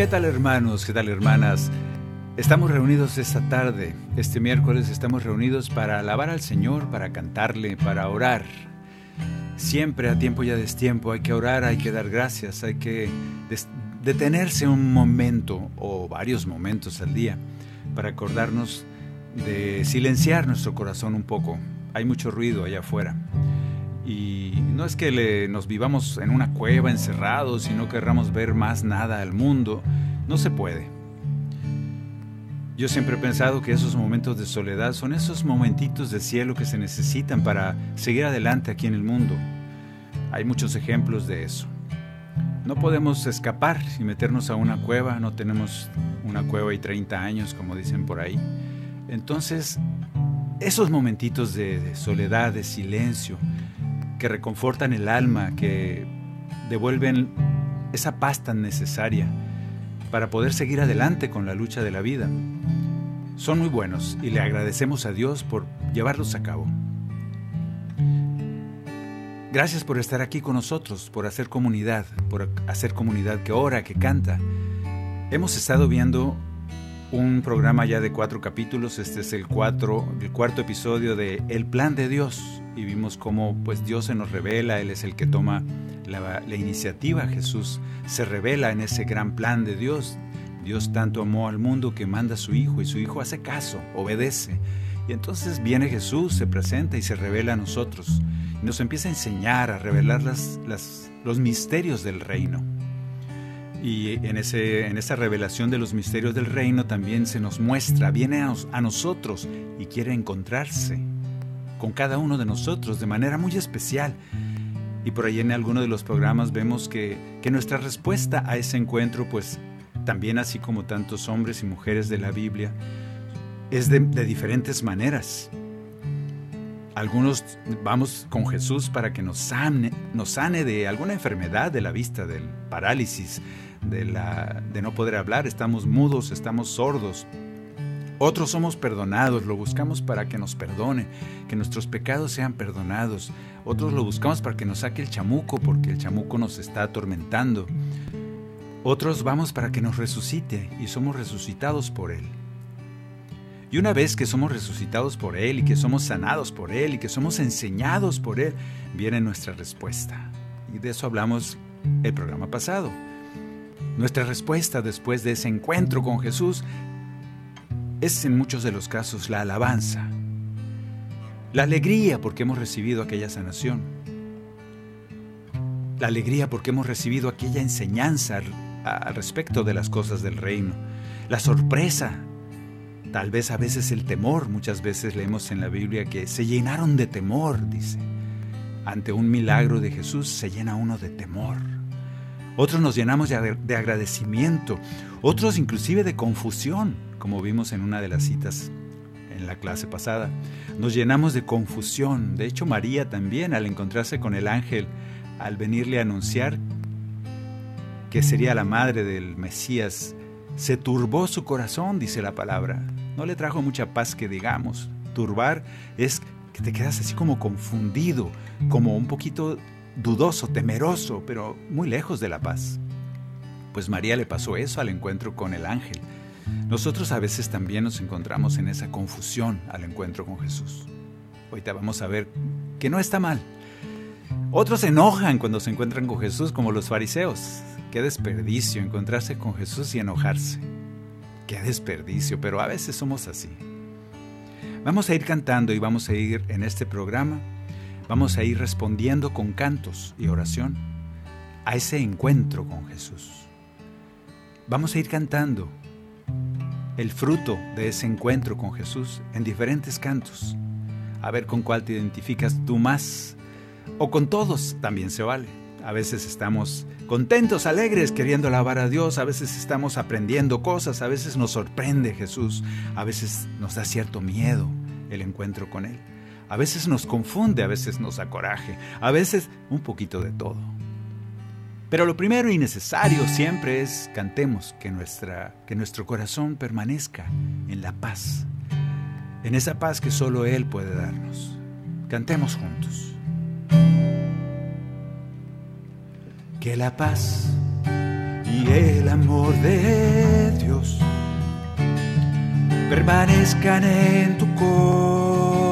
¿Qué tal hermanos? ¿Qué tal hermanas? Estamos reunidos esta tarde, este miércoles estamos reunidos para alabar al Señor, para cantarle, para orar. Siempre a tiempo y a destiempo hay que orar, hay que dar gracias, hay que detenerse un momento o varios momentos al día para acordarnos de silenciar nuestro corazón un poco. Hay mucho ruido allá afuera. Y no es que le- nos vivamos en una cueva encerrados y no querramos ver más nada al mundo. No se puede. Yo siempre he pensado que esos momentos de soledad son esos momentitos de cielo que se necesitan para seguir adelante aquí en el mundo. Hay muchos ejemplos de eso. No podemos escapar y meternos a una cueva, no tenemos una cueva y 30 años, como dicen por ahí. Entonces, esos momentitos de, de soledad, de silencio, que reconfortan el alma, que devuelven esa paz tan necesaria para poder seguir adelante con la lucha de la vida, son muy buenos y le agradecemos a Dios por llevarlos a cabo. Gracias por estar aquí con nosotros, por hacer comunidad, por hacer comunidad que ora, que canta. Hemos estado viendo un programa ya de cuatro capítulos, este es el, cuatro, el cuarto episodio de El Plan de Dios y vimos cómo pues Dios se nos revela, Él es el que toma la, iniciativa, Jesús se revela en ese gran plan de Dios. Dios tanto amó al mundo que manda a su Hijo y su Hijo hace caso, obedece. Y entonces viene Jesús, se presenta y se revela a nosotros. Y nos empieza a enseñar, a revelar las, los misterios del reino. Y en, ese, en esa revelación de los misterios del reino también se nos muestra, viene a nosotros y quiere encontrarse con cada uno de nosotros de manera muy especial. Y por ahí en alguno de los programas vemos que, que nuestra respuesta a ese encuentro, pues también así como tantos hombres y mujeres de la Biblia, es de, de diferentes maneras. Algunos vamos con Jesús para que nos sane, nos sane de alguna enfermedad de la vista, del parálisis, de, la, de no poder hablar, estamos mudos, estamos sordos. Otros somos perdonados, lo buscamos para que nos perdone, que nuestros pecados sean perdonados. Otros lo buscamos para que nos saque el chamuco, porque el chamuco nos está atormentando. Otros vamos para que nos resucite y somos resucitados por Él. Y una vez que somos resucitados por Él y que somos sanados por Él y que somos enseñados por Él, viene nuestra respuesta. Y de eso hablamos el programa pasado. Nuestra respuesta después de ese encuentro con Jesús es en muchos de los casos la alabanza, la alegría porque hemos recibido aquella sanación, la alegría porque hemos recibido aquella enseñanza al, respecto de las cosas del reino, la sorpresa Tal vez a veces el temor, muchas veces leemos en la Biblia que se llenaron de temor, dice. Ante un milagro de Jesús se llena uno de temor. Otros nos llenamos de, ag- de agradecimiento, otros inclusive de confusión, como vimos en una de las citas en la clase pasada. Nos llenamos de confusión. De hecho, María también, al encontrarse con el ángel, al venirle a anunciar que sería la madre del Mesías, se turbó su corazón, dice la palabra. No le trajo mucha paz que digamos. Turbar es que te quedas así como confundido, como un poquito dudoso, temeroso, pero muy lejos de la paz. Pues María le pasó eso al encuentro con el ángel. Nosotros a veces también nos encontramos en esa confusión al encuentro con Jesús. Ahorita vamos a ver que no está mal. Otros se enojan cuando se encuentran con Jesús, como los fariseos. Qué desperdicio encontrarse con Jesús y enojarse. Qué desperdicio, pero a veces somos así. Vamos a ir cantando y vamos a ir en este programa, vamos a ir respondiendo con cantos y oración a ese encuentro con Jesús. Vamos a ir cantando el fruto de ese encuentro con Jesús en diferentes cantos. A ver con cuál te identificas tú más. O con todos también se vale. A veces estamos contentos, alegres, queriendo alabar a Dios, a veces estamos aprendiendo cosas, a veces nos sorprende Jesús, a veces nos da cierto miedo el encuentro con Él, a veces nos confunde, a veces nos da coraje, a veces un poquito de todo. Pero lo primero y necesario siempre es cantemos que, nuestra, que nuestro corazón permanezca en la paz, en esa paz que solo Él puede darnos. Cantemos juntos. que la paz y el amor de Dios permanezcan en tu corazón.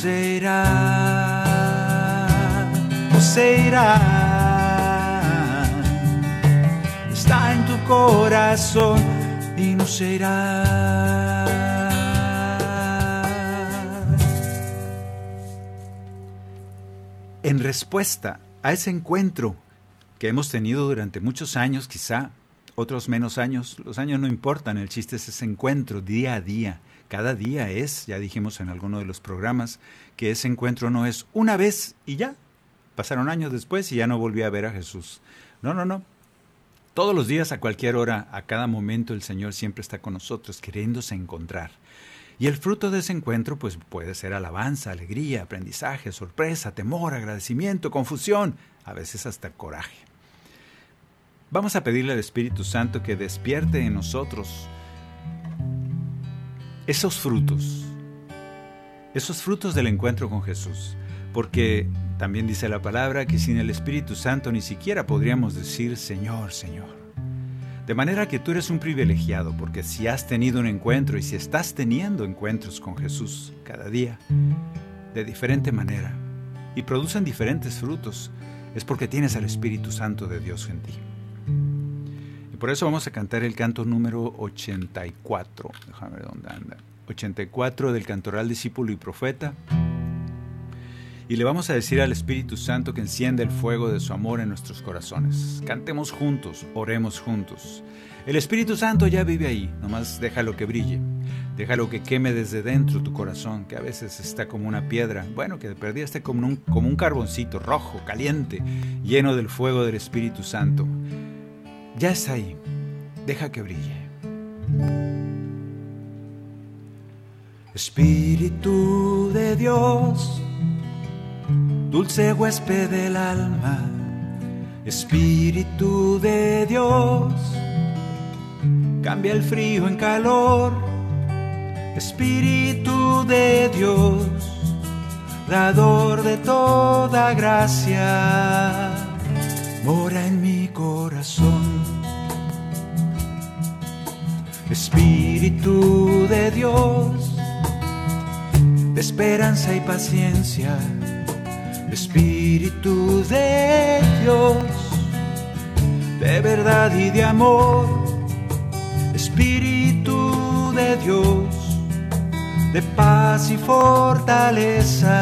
Se irá. No se irá. corazón y no será. En respuesta a ese encuentro que hemos tenido durante muchos años, quizá otros menos años, los años no importan, el chiste es ese encuentro día a día. Cada día es, ya dijimos en alguno de los programas, que ese encuentro no es una vez y ya. Pasaron años después y ya no volví a ver a Jesús. No, no, no. Todos los días, a cualquier hora, a cada momento, el Señor siempre está con nosotros, queriéndose encontrar. Y el fruto de ese encuentro, pues puede ser alabanza, alegría, aprendizaje, sorpresa, temor, agradecimiento, confusión, a veces hasta coraje. Vamos a pedirle al Espíritu Santo que despierte en nosotros esos frutos, esos frutos del encuentro con Jesús, porque también dice la palabra que sin el Espíritu Santo ni siquiera podríamos decir Señor, Señor. De manera que tú eres un privilegiado, porque si has tenido un encuentro y si estás teniendo encuentros con Jesús cada día, de diferente manera, y producen diferentes frutos, es porque tienes al Espíritu Santo de Dios en ti. Por eso vamos a cantar el canto número 84. Déjame ver dónde anda. 84 del cantoral discípulo y profeta y le vamos a decir al Espíritu Santo que encienda el fuego de su amor en nuestros corazones. Cantemos juntos, oremos juntos. El Espíritu Santo ya vive ahí, nomás déjalo que brille. Déjalo que queme desde dentro tu corazón, que a veces está como una piedra. Bueno, que de perdida como un, como un carboncito rojo, caliente, lleno del fuego del Espíritu Santo. Ya está ahí. Deja que brille. Espíritu de Dios dulce huésped del alma, Espíritu de Dios, cambia el frío en calor, Espíritu de Dios, dador de toda gracia, mora en mi corazón. Espíritu de Dios, de esperanza y paciencia. Espíritu de Dios, de verdad y de amor, Espíritu de Dios, de paz y fortaleza.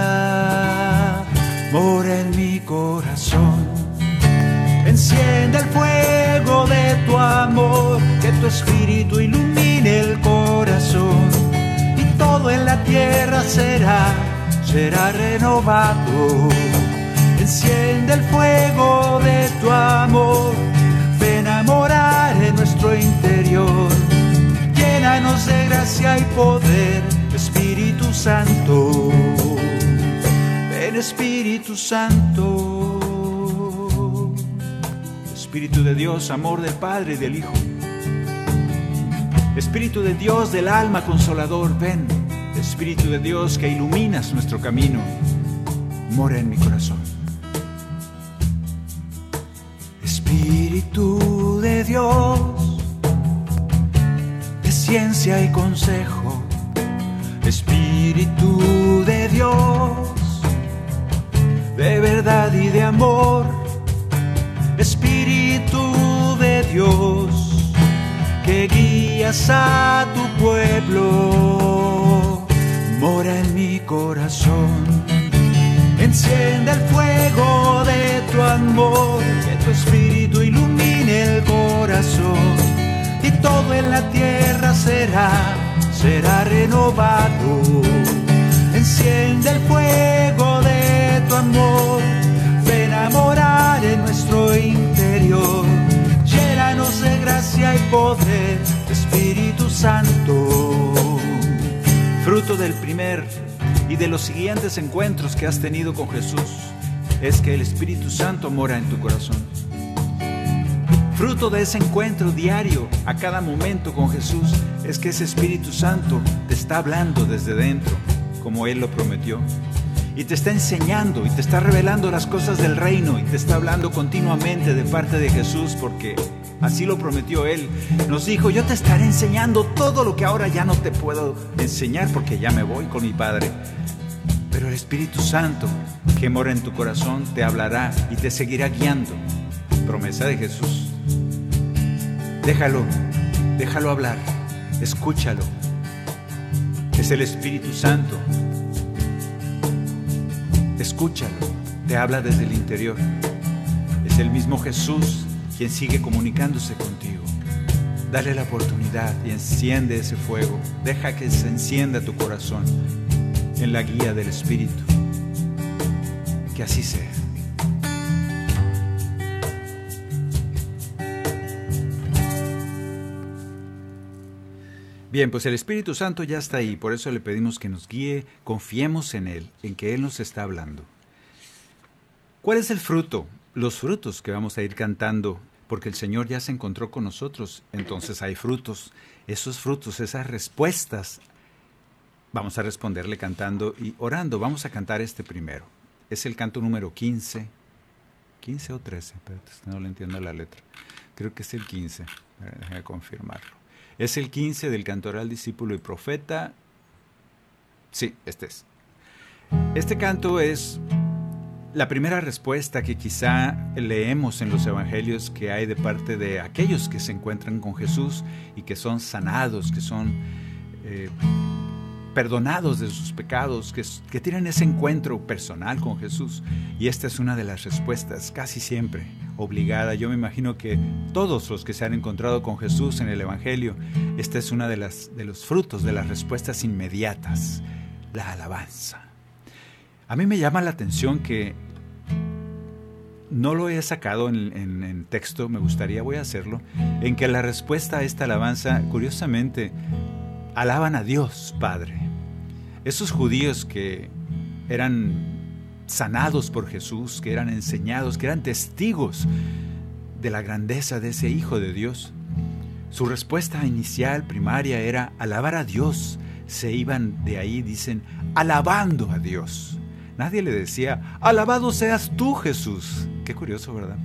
Mora en mi corazón. Enciende el fuego de tu amor, que tu espíritu ilumine el corazón y todo en la tierra será, será renovado. Enciende el fuego de tu amor, ven a morar en nuestro interior. Llénanos de gracia y poder, Espíritu Santo. Ven Espíritu Santo. Espíritu de Dios, amor del Padre y del Hijo. Espíritu de Dios del alma consolador, ven. Espíritu de Dios que iluminas nuestro camino, mora en mi corazón. Espíritu de Dios, de ciencia y consejo. Espíritu de Dios, de verdad y de amor. Dios, que guías a tu pueblo, mora en mi corazón. Enciende el fuego de tu amor, que tu espíritu ilumine el corazón y todo en la tierra será, será renovado. Enciende el fuego de tu amor, ven a morar en nuestro interior. De gracia y poder, Espíritu Santo. Fruto del primer y de los siguientes encuentros que has tenido con Jesús es que el Espíritu Santo mora en tu corazón. Fruto de ese encuentro diario, a cada momento con Jesús, es que ese Espíritu Santo te está hablando desde dentro, como Él lo prometió. Y te está enseñando y te está revelando las cosas del reino y te está hablando continuamente de parte de Jesús porque así lo prometió Él. Nos dijo, yo te estaré enseñando todo lo que ahora ya no te puedo enseñar porque ya me voy con mi Padre. Pero el Espíritu Santo que mora en tu corazón te hablará y te seguirá guiando. Promesa de Jesús. Déjalo, déjalo hablar, escúchalo. Es el Espíritu Santo. Escúchalo, te habla desde el interior. Es el mismo Jesús quien sigue comunicándose contigo. Dale la oportunidad y enciende ese fuego. Deja que se encienda tu corazón en la guía del Espíritu. Que así sea. Bien, pues el Espíritu Santo ya está ahí, por eso le pedimos que nos guíe, confiemos en Él, en que Él nos está hablando. ¿Cuál es el fruto? Los frutos que vamos a ir cantando, porque el Señor ya se encontró con nosotros, entonces hay frutos. Esos frutos, esas respuestas, vamos a responderle cantando y orando. Vamos a cantar este primero. Es el canto número 15. 15 o 13, espérate, no le entiendo la letra. Creo que es el 15, déjame confirmarlo. Es el 15 del cantoral discípulo y profeta. Sí, este es. Este canto es la primera respuesta que quizá leemos en los evangelios que hay de parte de aquellos que se encuentran con Jesús y que son sanados, que son eh, perdonados de sus pecados, que, que tienen ese encuentro personal con Jesús. Y esta es una de las respuestas, casi siempre obligada. Yo me imagino que todos los que se han encontrado con Jesús en el Evangelio, esta es una de, las, de los frutos de las respuestas inmediatas, la alabanza. A mí me llama la atención que no lo he sacado en, texto, me gustaría, voy a hacerlo, en que la respuesta a esta alabanza, curiosamente, alaban a Dios Padre. Esos judíos que eran sanados por Jesús, que eran enseñados, que eran testigos de la grandeza de ese Hijo de Dios. Su respuesta inicial, primaria, era alabar a Dios. Se iban de ahí, dicen, alabando a Dios. Nadie le decía, alabado seas tú Jesús. Qué curioso, ¿verdad?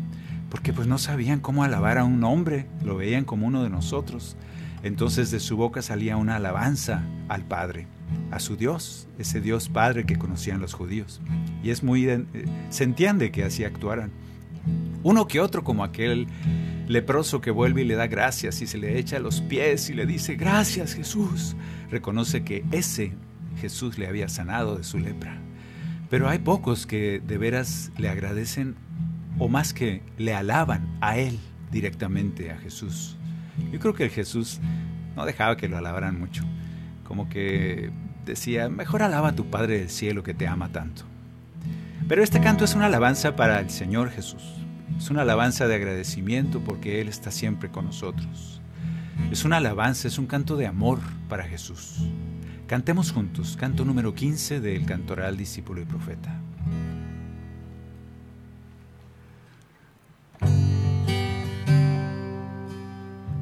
Porque pues no sabían cómo alabar a un hombre, lo veían como uno de nosotros. Entonces de su boca salía una alabanza al Padre a su Dios, ese Dios Padre que conocían los judíos. Y es muy... Eh, se entiende que así actuaran. Uno que otro como aquel leproso que vuelve y le da gracias y se le echa a los pies y le dice, gracias Jesús. Reconoce que ese Jesús le había sanado de su lepra. Pero hay pocos que de veras le agradecen o más que le alaban a Él directamente, a Jesús. Yo creo que el Jesús no dejaba que lo alabaran mucho. Como que decía, mejor alaba a tu Padre del cielo que te ama tanto. Pero este canto es una alabanza para el Señor Jesús. Es una alabanza de agradecimiento porque Él está siempre con nosotros. Es una alabanza, es un canto de amor para Jesús. Cantemos juntos, canto número 15 del Cantoral Discípulo y Profeta.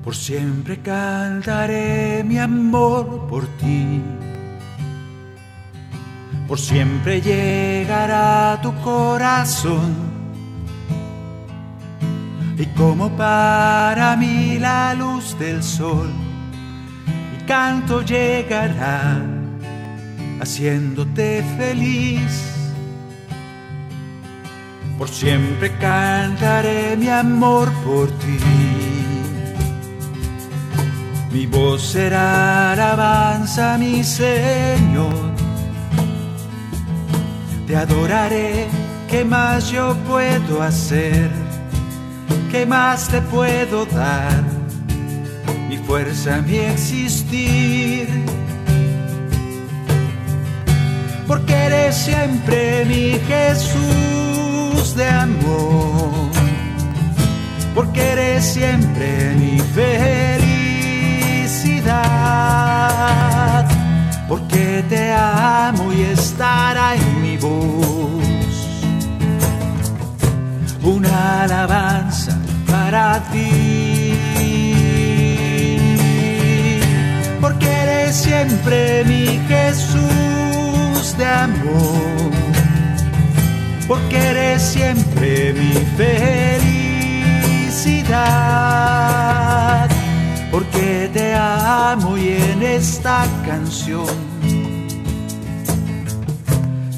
Por siempre cantaré mi amor por ti. Por siempre llegará tu corazón. Y como para mí la luz del sol canto llegará haciéndote feliz. Por siempre cantaré mi amor por ti. Mi voz será alabanza, mi Señor. Te adoraré, ¿qué más yo puedo hacer? ¿Qué más te puedo dar? Fuerza, mi existir. Porque eres siempre mi Jesús de amor. Porque eres siempre mi felicidad. Porque te amo y estará en mi voz. Una alabanza para ti. Porque eres siempre mi Jesús de amor, porque eres siempre mi felicidad, porque te amo y en esta canción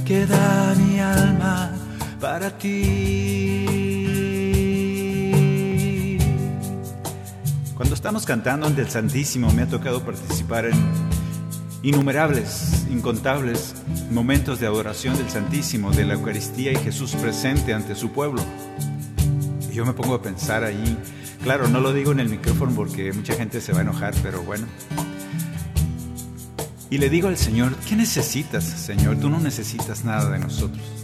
queda mi alma para ti. Estamos cantando ante el Santísimo me ha tocado participar en innumerables, incontables momentos de adoración del Santísimo, de la Eucaristía y Jesús presente ante su pueblo. Y yo me pongo a pensar ahí, claro, no lo digo en el micrófono porque mucha gente se va a enojar, pero bueno. Y le digo al Señor, ¿qué necesitas, Señor? Tú no necesitas nada de nosotros.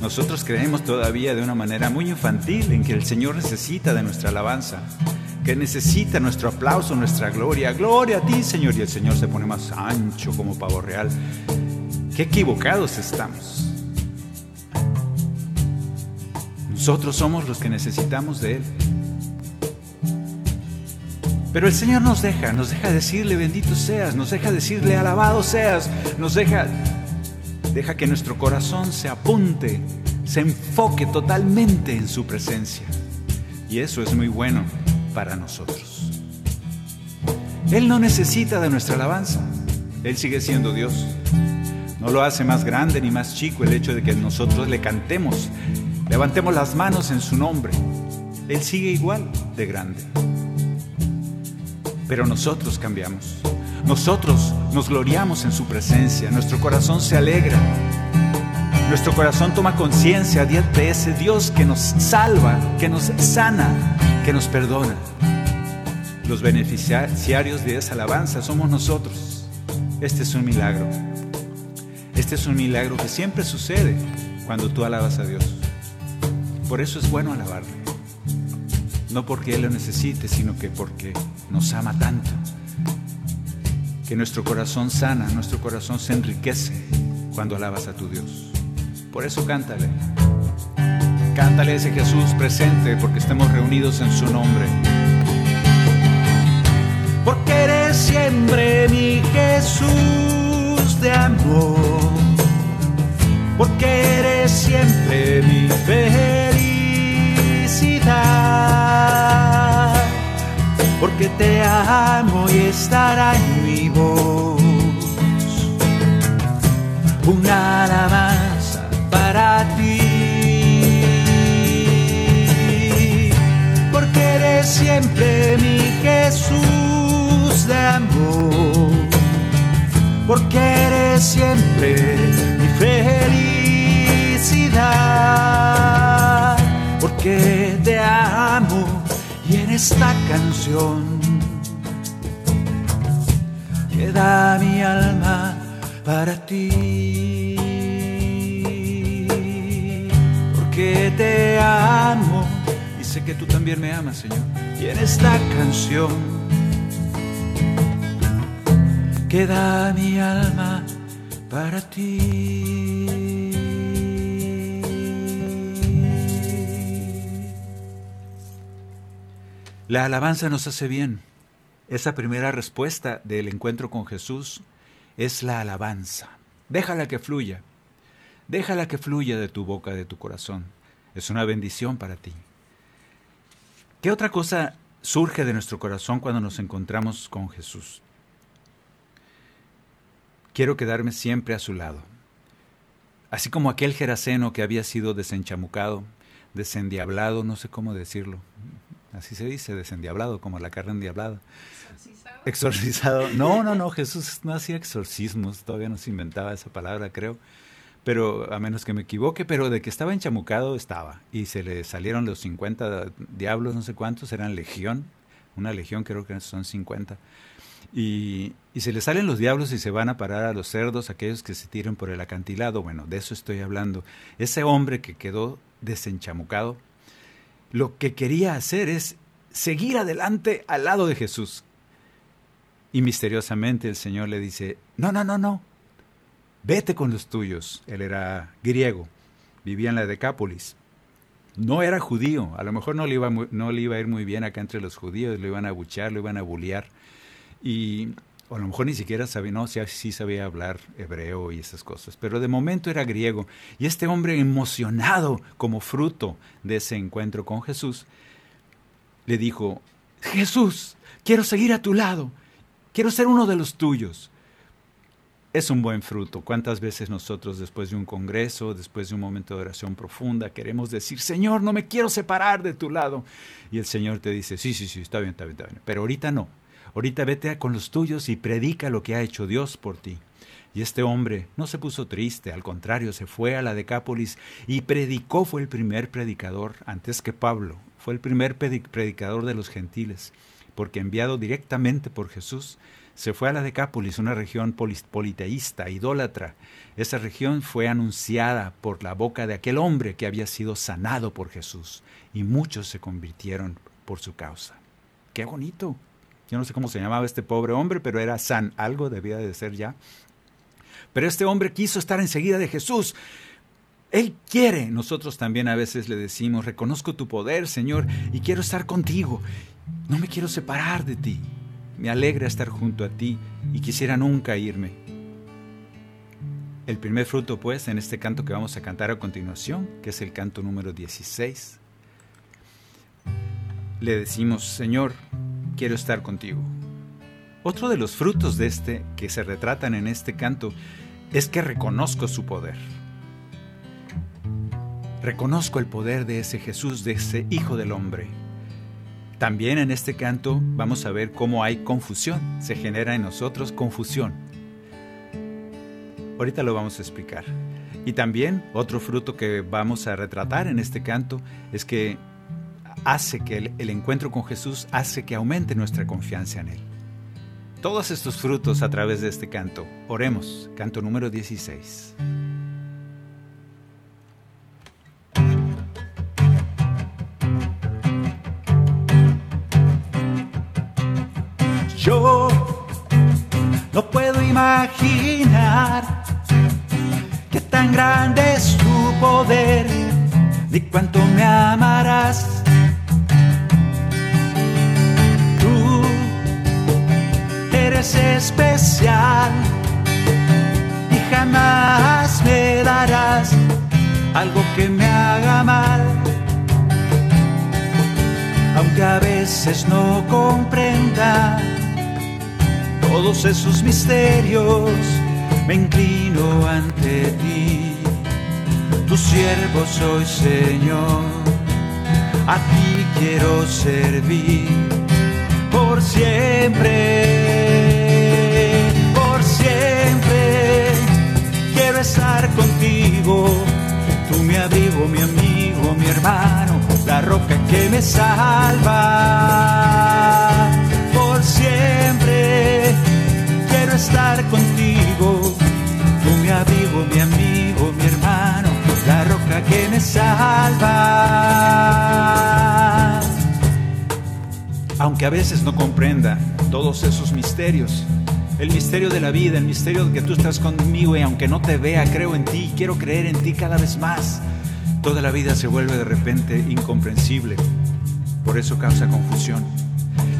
Nosotros creemos todavía de una manera muy infantil en que el Señor necesita de nuestra alabanza, que necesita nuestro aplauso, nuestra gloria. Gloria a ti, Señor. Y el Señor se pone más ancho como pavo real. Qué equivocados estamos. Nosotros somos los que necesitamos de Él. Pero el Señor nos deja, nos deja decirle bendito seas, nos deja decirle alabado seas, nos deja Deja que nuestro corazón se apunte, se enfoque totalmente en su presencia. Y eso es muy bueno para nosotros. Él no necesita de nuestra alabanza. Él sigue siendo Dios. No lo hace más grande ni más chico el hecho de que nosotros le cantemos, levantemos las manos en su nombre. Él sigue igual de grande. Pero nosotros cambiamos. Nosotros nos gloriamos en su presencia, nuestro corazón se alegra, nuestro corazón toma conciencia de ese Dios que nos salva, que nos sana, que nos perdona. Los beneficiarios de esa alabanza somos nosotros. Este es un milagro. Este es un milagro que siempre sucede cuando tú alabas a Dios. Por eso es bueno alabarle. No porque Él lo necesite, sino que porque nos ama tanto que nuestro corazón sana, nuestro corazón se enriquece cuando alabas a tu Dios. Por eso cántale. Cántale ese Jesús presente porque estemos reunidos en su nombre. Porque eres siempre mi Jesús de amor. Porque eres siempre mi felicidad porque te amo y estará en mi voz. Una alabanza para ti, porque eres siempre mi Jesús de amor, porque eres siempre mi felicidad, porque te amo esta canción queda mi alma para ti, porque te amo y sé que tú también me amas, Señor, y en esta canción queda mi alma para ti. La alabanza nos hace bien. Esa primera respuesta del encuentro con Jesús es la alabanza. Déjala que fluya. Déjala que fluya de tu boca, de tu corazón. Es una bendición para ti. ¿Qué otra cosa surge de nuestro corazón cuando nos encontramos con Jesús? quiero quedarme siempre a su lado. Así como aquel Geraseno que había sido desenchamucado, desendiablado, no sé cómo decirlo. Así se dice, desendiablado, como la carne endiablada. Exorcizado. Exorcizado. No, no, no, Jesús no hacía exorcismos, todavía no se inventaba esa palabra, creo. Pero a menos que me equivoque, pero de que estaba enchamucado, estaba. Y se le salieron los 50 diablos, no sé cuántos, eran legión. Una legión creo que son 50. Y, se le salen los diablos y se van a parar a los cerdos, aquellos que se tiran por el acantilado. Bueno, de eso estoy hablando. Ese hombre que quedó desenchamucado, lo que quería hacer es seguir adelante al lado de Jesús. Y misteriosamente el Señor le dice, no, no, no, no, vete con los tuyos. Él era griego, vivía en la Decápolis. No era judío, a lo mejor no le iba, no le iba a ir muy bien acá entre los judíos, lo iban a buchar, lo iban a bullear y a lo mejor ni siquiera sabía, no, sí, sí sabía hablar hebreo y esas cosas, pero de momento era griego. Y este hombre emocionado como fruto de ese encuentro con Jesús, le dijo, Jesús, quiero seguir a tu lado, quiero ser uno de los tuyos. Es un buen fruto. ¿Cuántas veces nosotros después de un congreso, después de un momento de oración profunda, queremos decir, Señor, no me quiero separar de tu lado? Y el Señor te dice, sí, sí, sí, está bien, está bien, está bien, pero ahorita no Ahorita vete con los tuyos y predica lo que ha hecho Dios por ti. Y este hombre no se puso triste, al contrario, se fue a la Decápolis y predicó, fue el primer predicador, antes que Pablo, fue el primer predicador de los gentiles, porque enviado directamente por Jesús, se fue a la Decápolis, una región politeísta, idólatra. Esa región fue anunciada por la boca de aquel hombre que había sido sanado por Jesús, y muchos se convirtieron por su causa. ¡Qué bonito! Yo no sé cómo se llamaba este pobre hombre, pero era San, algo debía de ser ya. Pero este hombre quiso estar enseguida de Jesús. Él quiere. Nosotros también a veces le decimos, reconozco tu poder, Señor, y quiero estar contigo. No me quiero separar de ti. Me alegra estar junto a ti y quisiera nunca irme. El primer fruto, pues, en este canto que vamos a cantar a continuación, que es el canto número 16, le decimos, Señor, quiero estar contigo. Otro de los frutos de este que se retratan en este canto es que reconozco su poder. Reconozco el poder de ese Jesús, de ese Hijo del Hombre. También en este canto vamos a ver cómo hay confusión, se genera en nosotros confusión. Ahorita lo vamos a explicar. Y también otro fruto que vamos a retratar en este canto es que hace que el, encuentro con Jesús hace que aumente nuestra confianza en Él. Todos estos frutos a través de este canto. Oremos, canto número 16. Yo no puedo imaginar qué tan grande es tu poder, ni cuánto me amarás especial y jamás me darás algo que me haga mal. Aunque a veces no comprenda todos esos misterios, me inclino ante ti. Tu siervo soy, Señor, a ti quiero servir por siempre estar contigo. Tú me abrigo, mi amigo, mi hermano, la roca que me salva. Por siempre quiero estar contigo. Tú me abrigo, mi amigo, mi hermano, la roca que me salva. Aunque a veces no comprenda todos esos misterios, el misterio de la vida, el misterio de que tú estás conmigo y aunque no te vea, creo en ti, quiero creer en ti cada vez más. Toda la vida se vuelve de repente incomprensible, por eso causa confusión.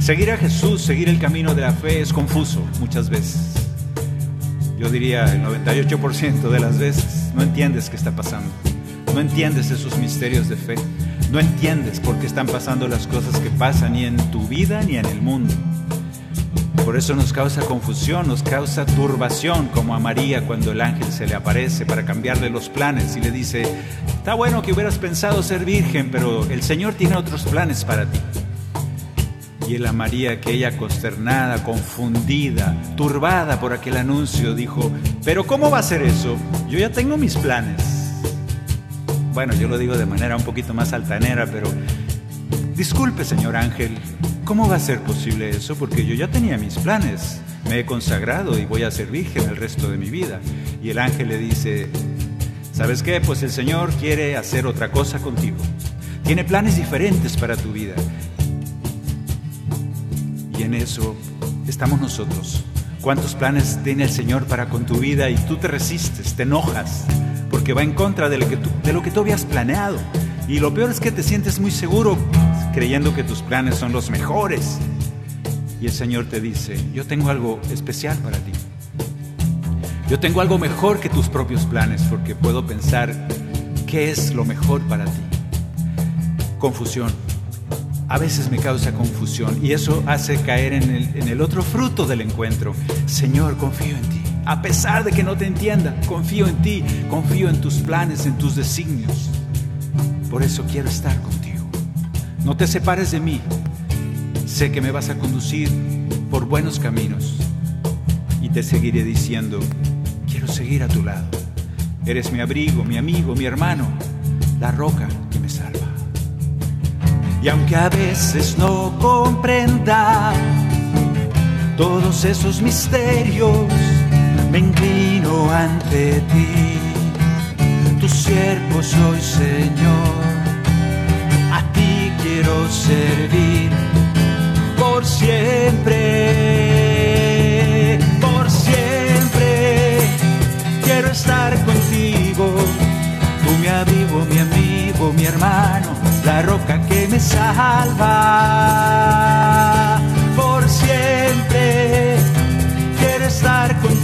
Seguir a Jesús, seguir el camino de la fe es confuso muchas veces. Yo diría el 98% de las veces no entiendes qué está pasando, no entiendes esos misterios de fe, no entiendes por qué están pasando las cosas que pasan ni en tu vida ni en el mundo. Por eso nos causa confusión, nos causa turbación, como a María cuando el ángel se le aparece para cambiarle los planes y le dice, está bueno que hubieras pensado ser virgen, pero el Señor tiene otros planes para ti. Y él a María, aquella consternada, confundida, turbada por aquel anuncio, dijo, pero ¿cómo va a ser eso? Yo ya tengo mis planes. Bueno, yo lo digo de manera un poquito más altanera, pero disculpe, señor ángel, ¿Cómo va a ser posible eso? Porque yo ya tenía mis planes. Me he consagrado y voy a ser virgen el resto de mi vida. Y el ángel le dice, ¿sabes qué? Pues el Señor quiere hacer otra cosa contigo. Tiene planes diferentes para tu vida. Y en eso estamos nosotros. ¿Cuántos planes tiene el Señor para con tu vida y tú te resistes, te enojas, porque va en contra de lo que tú, de lo que tú habías planeado? Y lo peor es que te sientes muy seguro creyendo que tus planes son los mejores. Y el Señor te dice, yo tengo algo especial para ti. Yo tengo algo mejor que tus propios planes porque puedo pensar qué es lo mejor para ti. Confusión. A veces me causa confusión y eso hace caer en el, en el otro fruto del encuentro. Señor, confío en ti. A pesar de que no te entienda, confío en ti, confío en tus planes, en tus designios. Por eso quiero estar contigo. No te separes de mí. Sé que me vas a conducir por buenos caminos y te seguiré diciendo, quiero seguir a tu lado. Eres mi abrigo, mi amigo, mi hermano, la roca que me salva. Y aunque a veces no comprenda todos esos misterios, me inclino ante ti. Siervo soy, Señor. A ti quiero servir por siempre, por siempre. Quiero estar contigo, tú mi abrigo, mi amigo, mi hermano, la roca que me salva. Por siempre quiero estar contigo,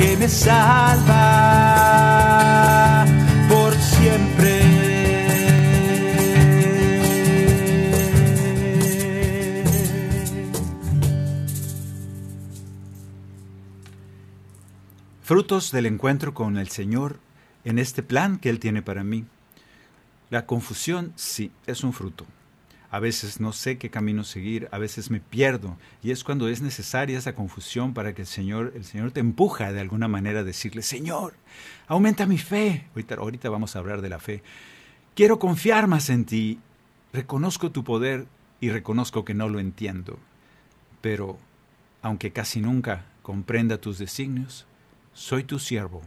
que me salva. Por siempre. Frutos del encuentro con el Señor en este plan que Él tiene para mí. La confusión, sí, es un fruto. A veces no sé qué camino seguir, a veces me pierdo, y es cuando es necesaria esa confusión para que el Señor, el Señor te empuja de alguna manera a decirle, Señor, aumenta mi fe. Ahorita, ahorita vamos a hablar de la fe. Quiero confiar más en ti. Reconozco tu poder y reconozco que no lo entiendo. Pero, aunque casi nunca comprenda tus designios, soy tu siervo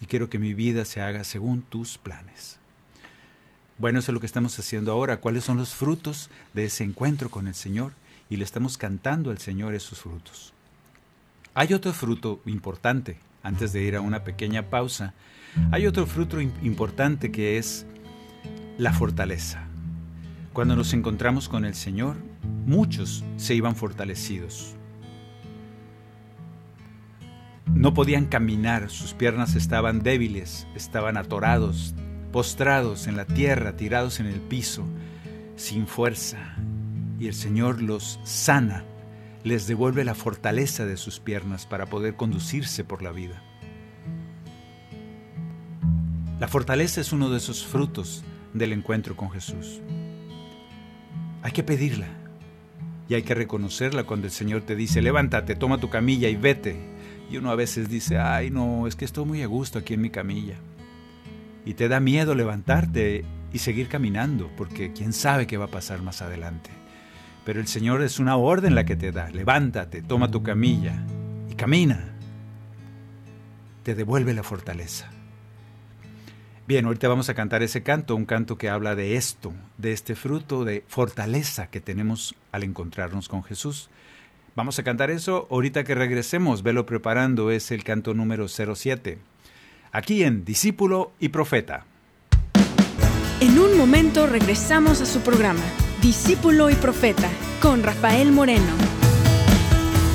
y quiero que mi vida se haga según tus planes. Bueno, eso es lo que estamos haciendo ahora. ¿Cuáles son los frutos de ese encuentro con el Señor? Y le estamos cantando al Señor esos frutos. Hay otro fruto importante, antes de ir a una pequeña pausa, hay otro fruto importante que es la fortaleza. Cuando nos encontramos con el Señor, muchos se iban fortalecidos. No podían caminar, sus piernas estaban débiles, estaban atorados, postrados en la tierra, tirados en el piso, sin fuerza. Y el Señor los sana, les devuelve la fortaleza de sus piernas para poder conducirse por la vida. La fortaleza es uno de esos frutos del encuentro con Jesús. Hay que pedirla y hay que reconocerla cuando el Señor te dice, levántate, toma tu camilla y vete. Y uno a veces dice, ay no, es que estoy muy a gusto aquí en mi camilla. Y te da miedo levantarte y seguir caminando, porque quién sabe qué va a pasar más adelante. Pero el Señor es una orden la que te da. Levántate, toma tu camilla y camina. Te devuelve la fortaleza. Bien, ahorita vamos a cantar ese canto, un canto que habla de esto, de este fruto de fortaleza que tenemos al encontrarnos con Jesús. Vamos a cantar eso ahorita que regresemos, velo preparando, es el canto número 07. Aquí en Discípulo y Profeta. En un momento regresamos a su programa, Discípulo y Profeta, con Rafael Moreno.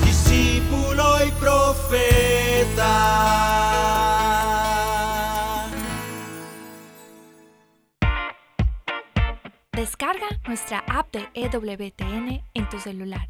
Discípulo y profeta. Descarga nuestra app de EWTN en tu celular,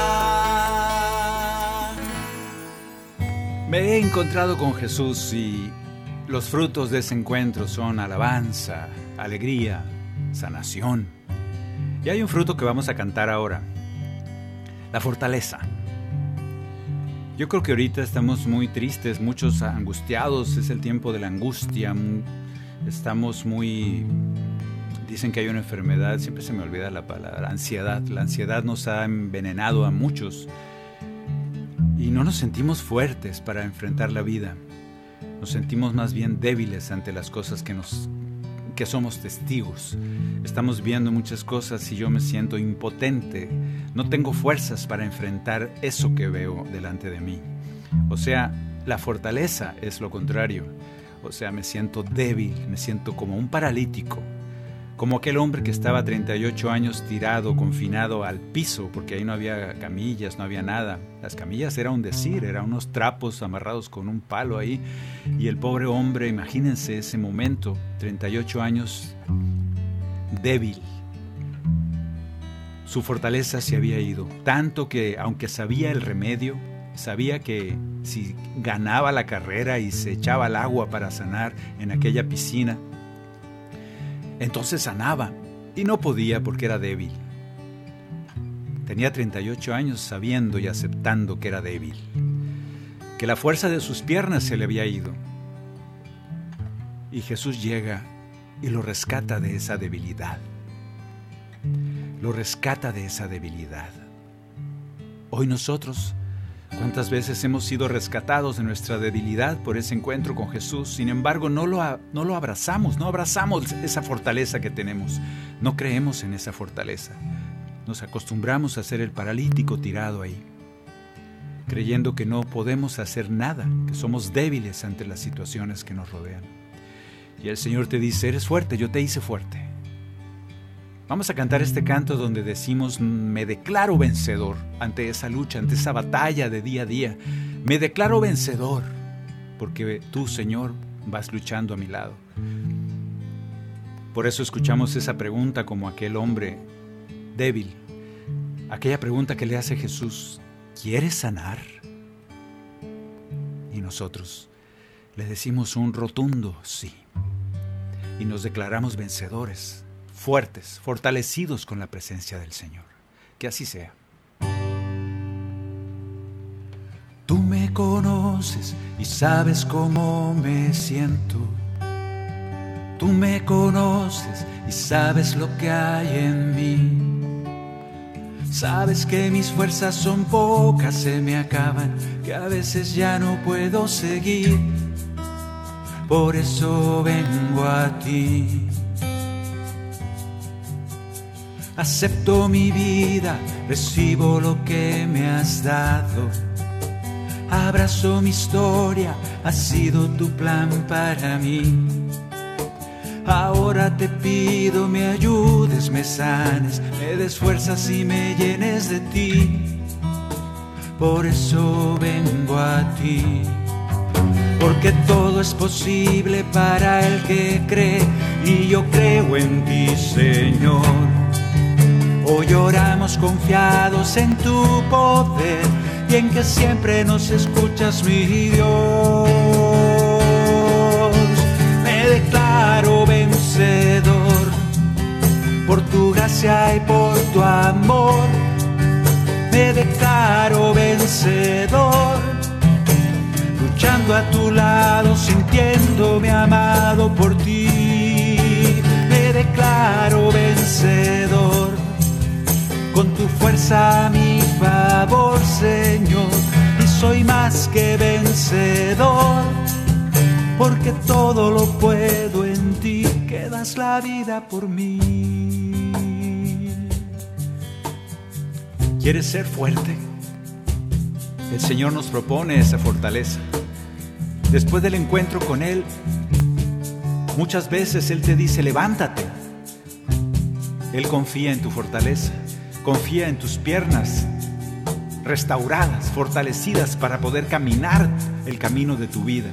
Me he encontrado con Jesús y los frutos de ese encuentro son alabanza, alegría, sanación. Y hay un fruto que vamos a cantar ahora, la fortaleza. Yo creo que ahorita estamos muy tristes, muchos angustiados, es el tiempo de la angustia, mu- estamos muy... Dicen que hay una enfermedad, siempre se me olvida la palabra, ansiedad. La ansiedad nos ha envenenado a muchos y no nos sentimos fuertes para enfrentar la vida. Nos sentimos más bien débiles ante las cosas que nos que somos testigos. Estamos viendo muchas cosas y yo me siento impotente. No tengo fuerzas para enfrentar eso que veo delante de mí. O sea, la fortaleza es lo contrario. O sea, me siento débil, me siento como un paralítico, como aquel hombre que estaba 38 años tirado, confinado al piso, porque ahí no había camillas, no había nada. Las camillas era un decir, eran unos trapos amarrados con un palo ahí. Y el pobre hombre, imagínense ese momento, 38 años, débil. Su fortaleza se había ido, tanto que aunque sabía el remedio, sabía que si ganaba la carrera y se echaba al agua para sanar en aquella piscina, entonces sanaba y no podía porque era débil. Tenía 38 años sabiendo y aceptando que era débil, que la fuerza de sus piernas se le había ido. Y Jesús llega y lo rescata de esa debilidad. Lo rescata de esa debilidad. Hoy nosotros, ¿cuántas veces hemos sido rescatados de nuestra debilidad por ese encuentro con Jesús? Sin embargo, no lo, no lo abrazamos, no abrazamos esa fortaleza que tenemos. No creemos en esa fortaleza. Nos acostumbramos a ser el paralítico tirado ahí, creyendo que no podemos hacer nada, que somos débiles ante las situaciones que nos rodean. Y el Señor te dice, eres fuerte, yo te hice fuerte. Vamos a cantar este canto donde decimos, me declaro vencedor ante esa lucha, ante esa batalla de día a día. Me declaro vencedor porque tú, Señor, vas luchando a mi lado. Por eso escuchamos esa pregunta como aquel hombre débil, aquella pregunta que le hace Jesús, ¿quieres sanar? Y nosotros le decimos un rotundo sí. Y nos declaramos vencedores, fuertes, fortalecidos con la presencia del Señor. Que así sea. Tú me conoces y sabes cómo me siento. Tú me conoces y sabes lo que hay en mí. Sabes que mis fuerzas son pocas, se me acaban, que a veces ya no puedo seguir. Por eso vengo a ti. Acepto mi vida, recibo lo que me has dado. Abrazo mi historia, ha sido tu plan para mí. Ahora te pido me ayudes, me sanes, me des fuerzas y me llenes de ti. Por eso vengo a ti. Porque todo es posible para el que cree y yo creo en ti, Señor. Hoy oramos confiados en tu poder y en que siempre nos escuchas, mi Dios. Me declaro vencedor por tu gracia y por tu amor. Me declaro vencedor, luchando a tu lado, sintiéndome amado por ti. Me declaro vencedor con tu fuerza a mi favor, Señor, y soy más que vencedor, porque todo lo puedo en ti, que das la vida por mí. ¿Quieres ser fuerte? El Señor nos propone esa fortaleza. Después del encuentro con Él, muchas veces Él te dice, levántate. Él confía en tu fortaleza confía en tus piernas restauradas, fortalecidas para poder caminar el camino de tu vida.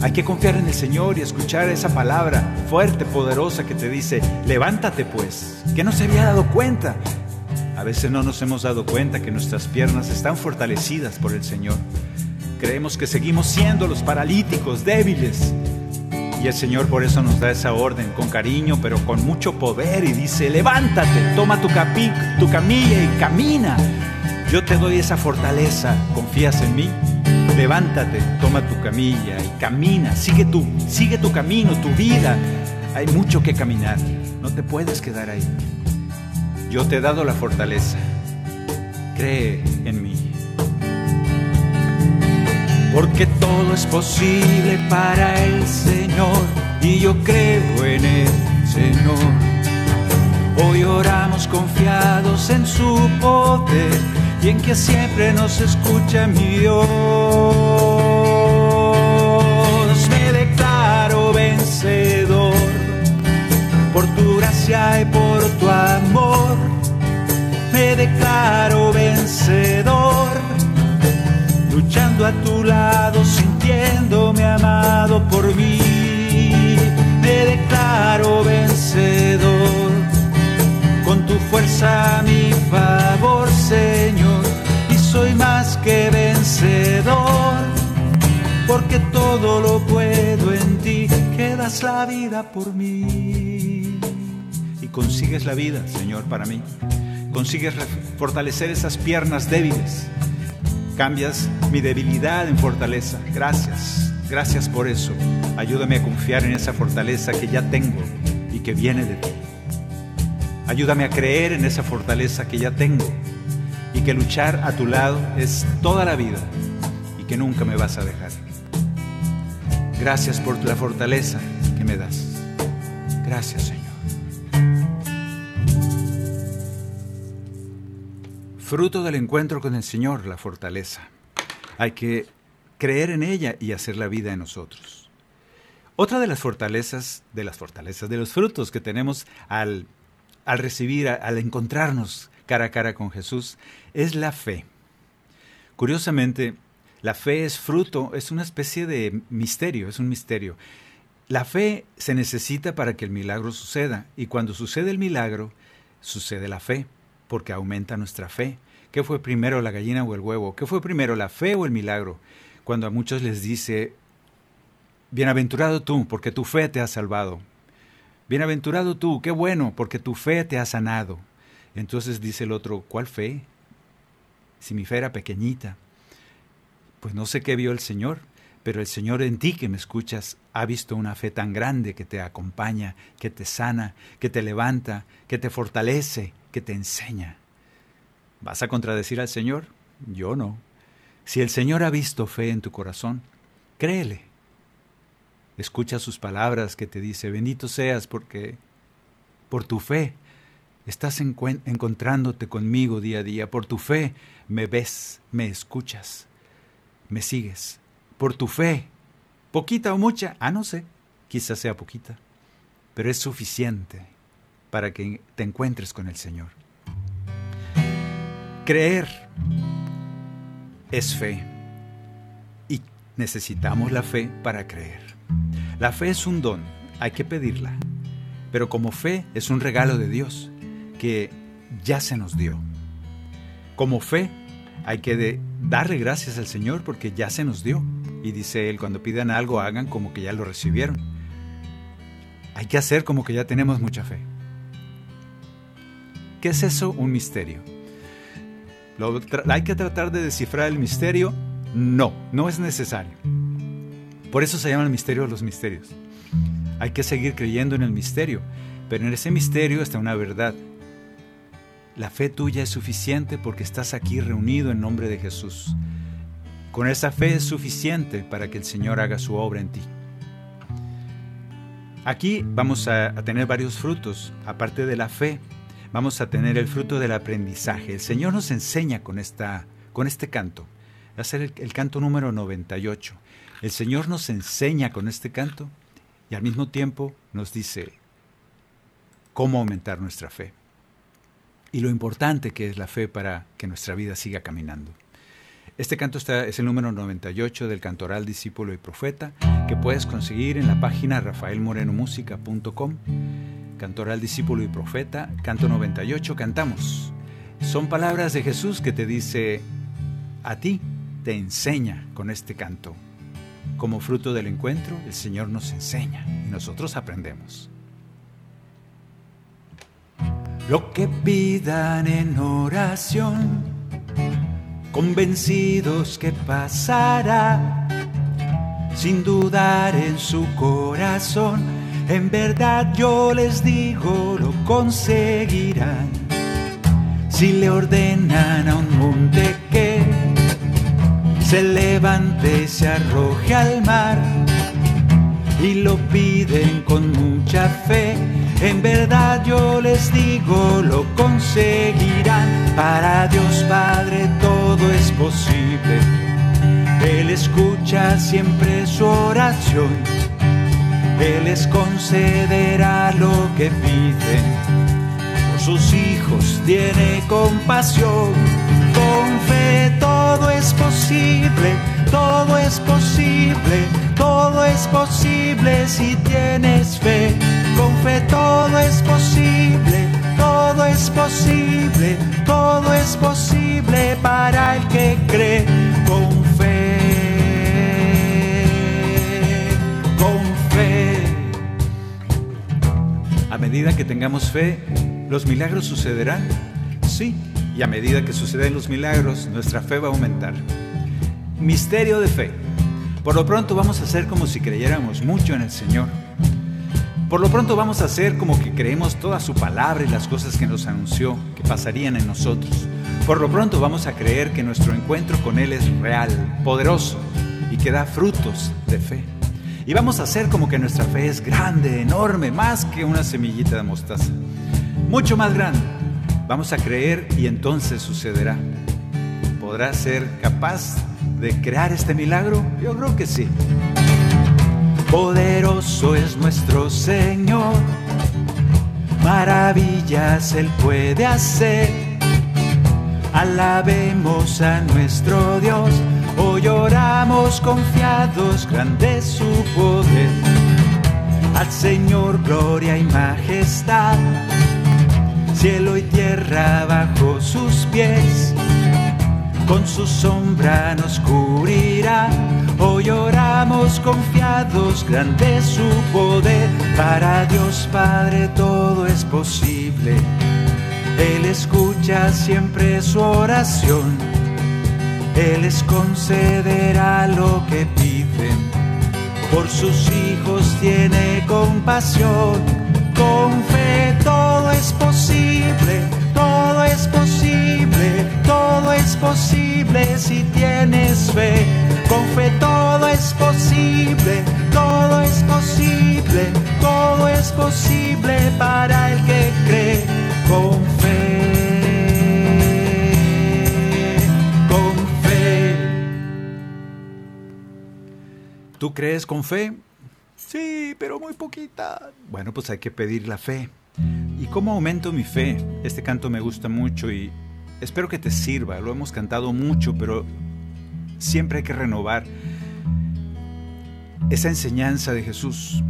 Hay que confiar en el Señor y escuchar esa palabra fuerte, poderosa que te dice, levántate pues, que no se había dado cuenta. A veces no nos hemos dado cuenta que nuestras piernas están fortalecidas por el Señor. Creemos que seguimos siendo los paralíticos, débiles, y el Señor por eso nos da esa orden con cariño, pero con mucho poder y dice, levántate, toma tu, camilla y camina. Yo te doy esa fortaleza, ¿confías en mí? Levántate, toma tu camilla y camina, sigue tu, sigue tu camino, tu vida. Hay mucho que caminar, no te puedes quedar ahí. Yo te he dado la fortaleza, cree en mí porque todo es posible para el Señor y yo creo en el Señor. Hoy oramos confiados en su poder y en que siempre nos escucha mi Dios. Me declaro vencedor por tu gracia y por tu amor. Me declaro vencedor luchando a tu lado, sintiéndome amado por mí. Me declaro vencedor, con tu fuerza a mi favor, Señor, y soy más que vencedor, porque todo lo puedo en ti, que das la vida por mí. Y consigues la vida, Señor, para mí. Consigues fortalecer esas piernas débiles Cambias mi debilidad en fortaleza. Gracias, gracias por eso. Ayúdame a confiar en esa fortaleza que ya tengo y que viene de ti. Ayúdame a creer en esa fortaleza que ya tengo y que luchar a tu lado es toda la vida y que nunca me vas a dejar. Gracias por la fortaleza que me das. Gracias, Señor. Fruto del encuentro con el Señor, la fortaleza. Hay que creer en ella y hacer la vida en nosotros. Otra de las fortalezas, de las fortalezas, de los frutos que tenemos al, al recibir, al encontrarnos cara a cara con Jesús, es la fe. Curiosamente, la fe es fruto, es una especie de misterio, es un misterio. La fe se necesita para que el milagro suceda y cuando sucede el milagro, sucede la fe, porque aumenta nuestra fe. ¿Qué fue primero, la gallina o el huevo? ¿Qué fue primero, la fe o el milagro? Cuando a muchos les dice, bienaventurado tú, porque tu fe te ha salvado. Bienaventurado tú, qué bueno, porque tu fe te ha sanado. Entonces dice el otro, ¿cuál fe? Si mi fe era pequeñita. Pues no sé qué vio el Señor, pero el Señor en ti que me escuchas ha visto una fe tan grande que te acompaña, que te sana, que te levanta, que te fortalece, que te enseña. ¿Vas a contradecir al Señor? Yo no. Si el Señor ha visto fe en tu corazón, créele. Escucha sus palabras que te dice, bendito seas porque por tu fe estás encontrándote conmigo día a día, por tu fe me ves, me escuchas, me sigues por tu fe, poquita o mucha, ah, no sé, quizás sea poquita, pero es suficiente para que te encuentres con el Señor. Creer es fe y necesitamos la fe para creer. La fe es un don, hay que pedirla, pero como fe es un regalo de Dios que ya se nos dio. Como fe hay que darle gracias al Señor porque ya se nos dio. Y dice él, cuando pidan algo, hagan como que ya lo recibieron. Hay que hacer como que ya tenemos mucha fe. ¿Qué es eso? Un misterio. ¿Hay que tratar de descifrar el misterio? No, no es necesario. Por eso se llaman misterio los misterios. Hay que seguir creyendo en el misterio, pero en ese misterio está una verdad. La fe tuya es suficiente porque estás aquí reunido en nombre de Jesús. Con esa fe es suficiente para que el Señor haga su obra en ti. Aquí vamos a, tener varios frutos, aparte de la fe, vamos a tener el fruto del aprendizaje. El Señor nos enseña con, esta, con este canto. Va a ser el, el canto número 98. El Señor nos enseña con este canto y al mismo tiempo nos dice cómo aumentar nuestra fe y lo importante que es la fe para que nuestra vida siga caminando. Este canto está, es el número 98 del Cantoral Discípulo y Profeta, que puedes conseguir en la página rafaelmorenomusica.com. Cantoral Discípulo y Profeta, canto 98, cantamos. Son palabras de Jesús que te dice, a ti te enseña con este canto. Como fruto del encuentro, el Señor nos enseña y nosotros aprendemos. Lo que pidan en oración convencidos que pasará, sin dudar en su corazón. En verdad yo les digo, lo conseguirán. Si le ordenan a un monte que se levante, se arroje al mar y lo piden con mucha fe en verdad yo les digo, lo conseguirán. Para Dios Padre todo es posible. Él escucha siempre su oración. Él les concederá lo que piden. Por sus hijos tiene compasión. Con fe todo es posible, todo es posible, todo es posible si tienes fe con fe todo es posible, todo es posible, todo es posible para el que cree medida que tengamos fe, los milagros sucederán. Sí, y a medida que suceden los milagros, nuestra fe va a aumentar. Misterio de fe. Por lo pronto vamos a hacer como si creyéramos mucho en el Señor por lo pronto vamos a hacer como que creemos toda su palabra y las cosas que nos anunció que pasarían en nosotros. Por lo pronto vamos a creer que nuestro encuentro con Él es real, poderoso y que da frutos de fe. Y vamos a hacer como que nuestra fe es grande, enorme, más que una semillita de mostaza. Mucho más grande. Vamos a creer y entonces sucederá. Podrás ser capaz de crear este milagro? Yo creo que sí. Poderoso es nuestro Señor, maravillas Él puede hacer. Alabemos a nuestro Dios, hoy oramos confiados, grande su poder. Al Señor gloria y majestad, cielo y tierra bajo sus pies con su sombra nos cubrirá. Hoy oramos confiados, grande su poder. Para Dios Padre todo es posible. Él escucha siempre su oración. Él les concederá lo que piden. Por sus hijos tiene compasión. Con fe todo es posible, todo es posible, todo es posible si tienes fe. Con fe todo es posible, todo es posible, todo es posible para el que cree. Con fe, ¿Tú crees con fe? Sí, pero muy poquita. Bueno, pues hay que pedir la fe. ¿Y cómo aumento mi fe? Este canto me gusta mucho y espero que te sirva. Lo hemos cantado mucho, pero siempre hay que renovar esa enseñanza de Jesús.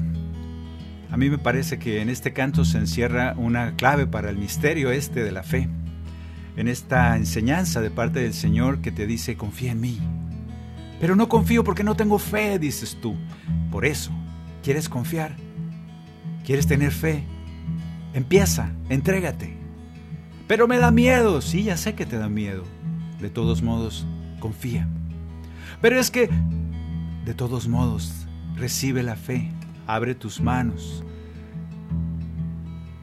A mí me parece que en este canto se encierra una clave para el misterio este de la fe. En esta enseñanza de parte del Señor que te dice, confía en mí. Pero no confío porque no tengo fe, dices tú. Por eso, ¿quieres confiar? ¿Quieres tener fe? Empieza, entrégate. Pero me da miedo, sí, ya sé que te da miedo. De todos modos, confía. Pero es que, de todos modos, recibe la fe, abre tus manos.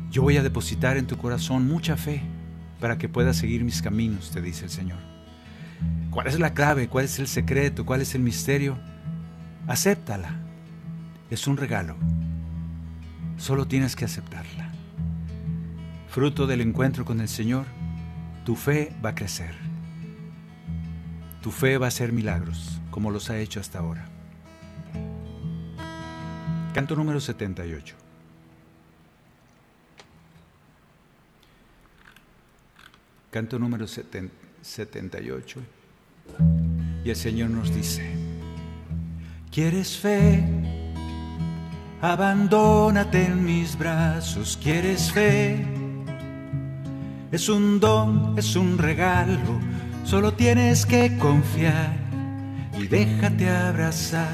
Yo voy a depositar en tu corazón mucha fe para que puedas seguir mis caminos, te dice el Señor. ¿Cuál es la clave? ¿Cuál es el secreto? ¿Cuál es el misterio? Acéptala. Es un regalo. Solo tienes que aceptarla. Fruto del encuentro con el Señor, tu fe va a crecer. Tu fe va a hacer milagros, como los ha hecho hasta ahora. Canto número 78. Canto número 78. Y el Señor nos dice, ¿quieres fe? Abandónate en mis brazos, ¿quieres fe? Es un don, es un regalo, solo tienes que confiar y déjate abrazar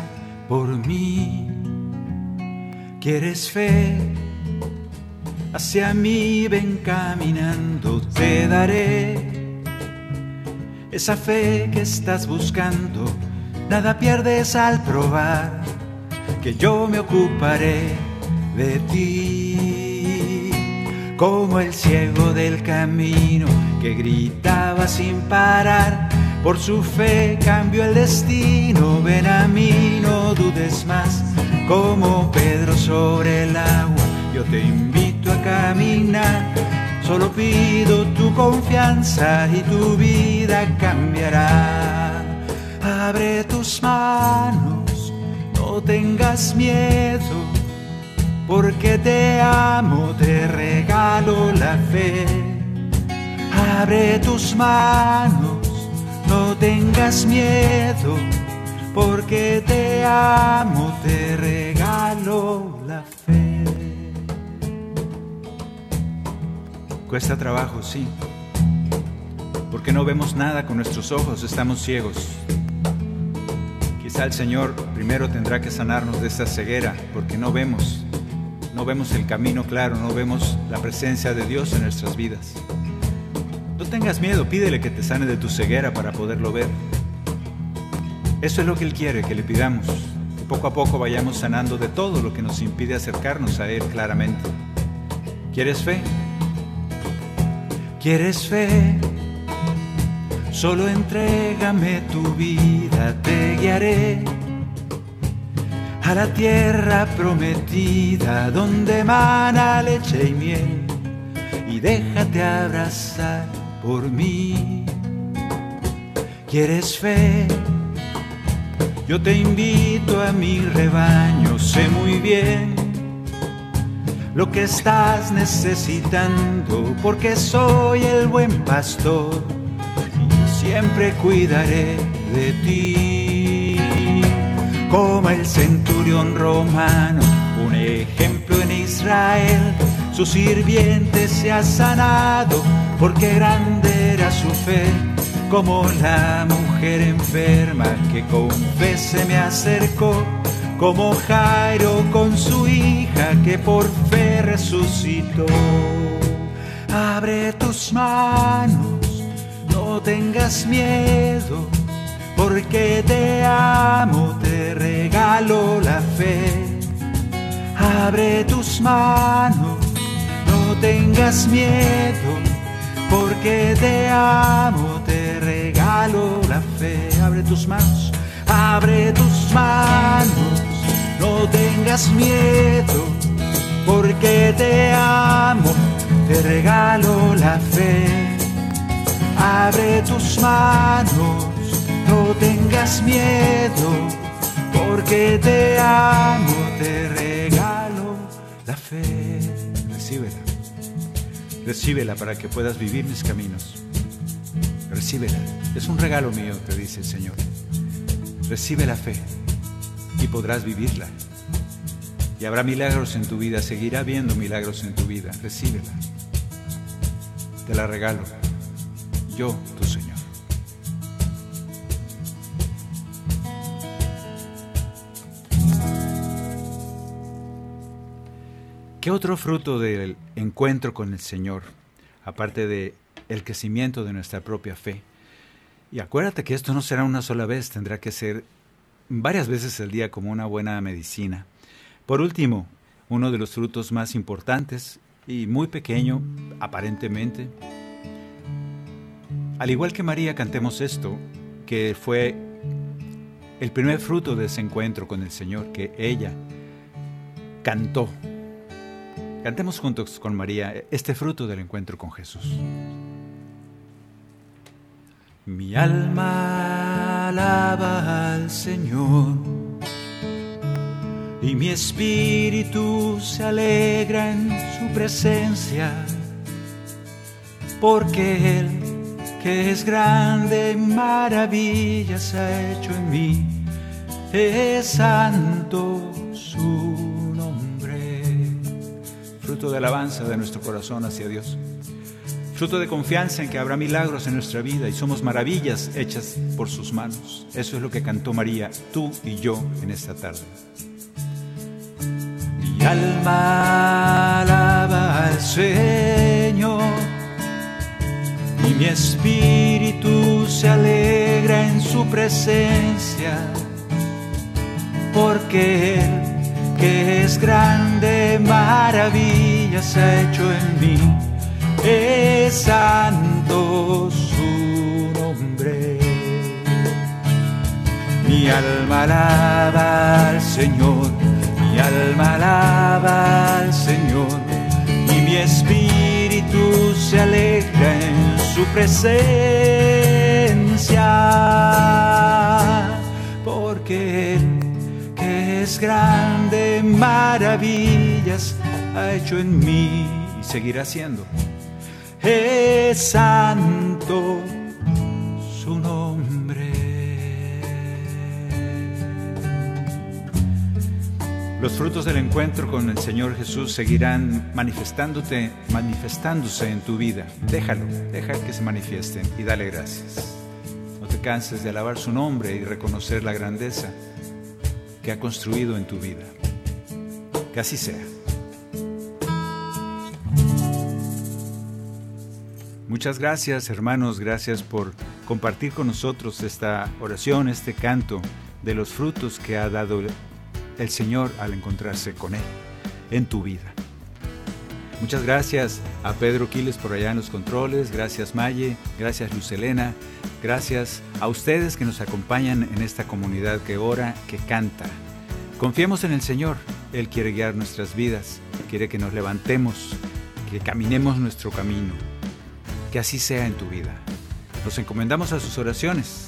por mí. ¿Quieres fe? Hacia mí ven caminando, te daré esa fe que estás buscando. Nada pierdes al probar que yo me ocuparé de ti. Como el ciego del camino que gritaba sin parar, por su fe cambió el destino. Ven a mí, no dudes más. Como Pedro sobre el agua, yo te invito a caminar. Solo pido tu confianza y tu vida cambiará. Abre tus manos, no tengas miedo, porque te amo, te regalo la fe. Abre tus manos, no tengas miedo, porque te amo, te regalo Cuesta trabajo, sí, porque no vemos nada con nuestros ojos, estamos ciegos. Quizá el Señor primero tendrá que sanarnos de esta ceguera, porque no vemos, no vemos el camino claro, no vemos la presencia de Dios en nuestras vidas. No tengas miedo, pídele que te sane de tu ceguera para poderlo ver. Eso es lo que Él quiere, que le pidamos, que poco a poco vayamos sanando de todo lo que nos impide acercarnos a Él claramente. ¿Quieres fe? ¿Quieres fe? Solo entrégame tu vida, te guiaré a la tierra prometida donde mana leche y miel y déjate abrazar por mí. ¿Quieres fe? Yo te invito a mi rebaño, sé muy bien lo que estás necesitando, porque soy el buen pastor y siempre cuidaré de ti. Como el centurión romano, un ejemplo en Israel, su sirviente se ha sanado, porque grande era su fe. Como la mujer enferma que con fe se me acercó como Jairo con su hija que por fe resucitó. Abre tus manos, no tengas miedo, porque te amo, te regalo la fe. Abre tus manos, no tengas miedo, porque te amo, te regalo la fe. Abre tus manos, abre tus manos no tengas miedo, porque te amo, te regalo la fe. Abre tus manos, no tengas miedo, porque te amo, te regalo la fe. Recíbela, recíbela para que puedas vivir mis caminos. Recíbela, es un regalo mío, te dice el Señor. Recibe la fe y podrás vivirla. Y habrá milagros en tu vida, seguirá habiendo milagros en tu vida. Recíbela. Te la regalo. Yo, tu Señor. ¿Qué otro fruto del encuentro con el Señor, aparte de el crecimiento de nuestra propia fe? Y acuérdate que esto no será una sola vez, tendrá que ser varias veces al día como una buena medicina. Por último, uno de los frutos más importantes y muy pequeño, aparentemente. Al igual que María, cantemos esto, que fue el primer fruto de ese encuentro con el Señor, que ella cantó. Cantemos juntos con María este fruto del encuentro con Jesús. Mi alma alaba al Señor y mi espíritu se alegra en su presencia, porque Él, que es grande, maravillas ha hecho en mí, es santo su nombre. Fruto de alabanza de nuestro corazón hacia Dios fruto de confianza en que habrá milagros en nuestra vida y somos maravillas hechas por sus manos. Eso es lo que cantó María, tú y yo en esta tarde. Mi alma alaba al Señor y mi espíritu se alegra en su presencia, porque Él, que es grande, maravillas ha hecho en mí es santo su nombre. Mi alma alaba al Señor, mi alma alaba al Señor, y mi espíritu se alegra en su presencia, porque Él, que es grande, maravillas ha hecho en mí y seguirá haciendo es santo su nombre. Los frutos del encuentro con el Señor Jesús seguirán manifestándote, manifestándose en tu vida. Déjalo, deja que se manifiesten y dale gracias. No te canses de alabar su nombre y reconocer la grandeza que ha construido en tu vida. Que así sea. Muchas gracias hermanos, gracias por compartir con nosotros esta oración, este canto de los frutos que ha dado el Señor al encontrarse con Él en tu vida. Muchas gracias a Pedro Quiles por allá en los controles, gracias Maye, gracias Lucelena, gracias a ustedes que nos acompañan en esta comunidad que ora, que canta. Confiemos en el Señor, Él quiere guiar nuestras vidas, quiere que nos levantemos, que caminemos nuestro camino que así sea en tu vida. Nos encomendamos a sus oraciones.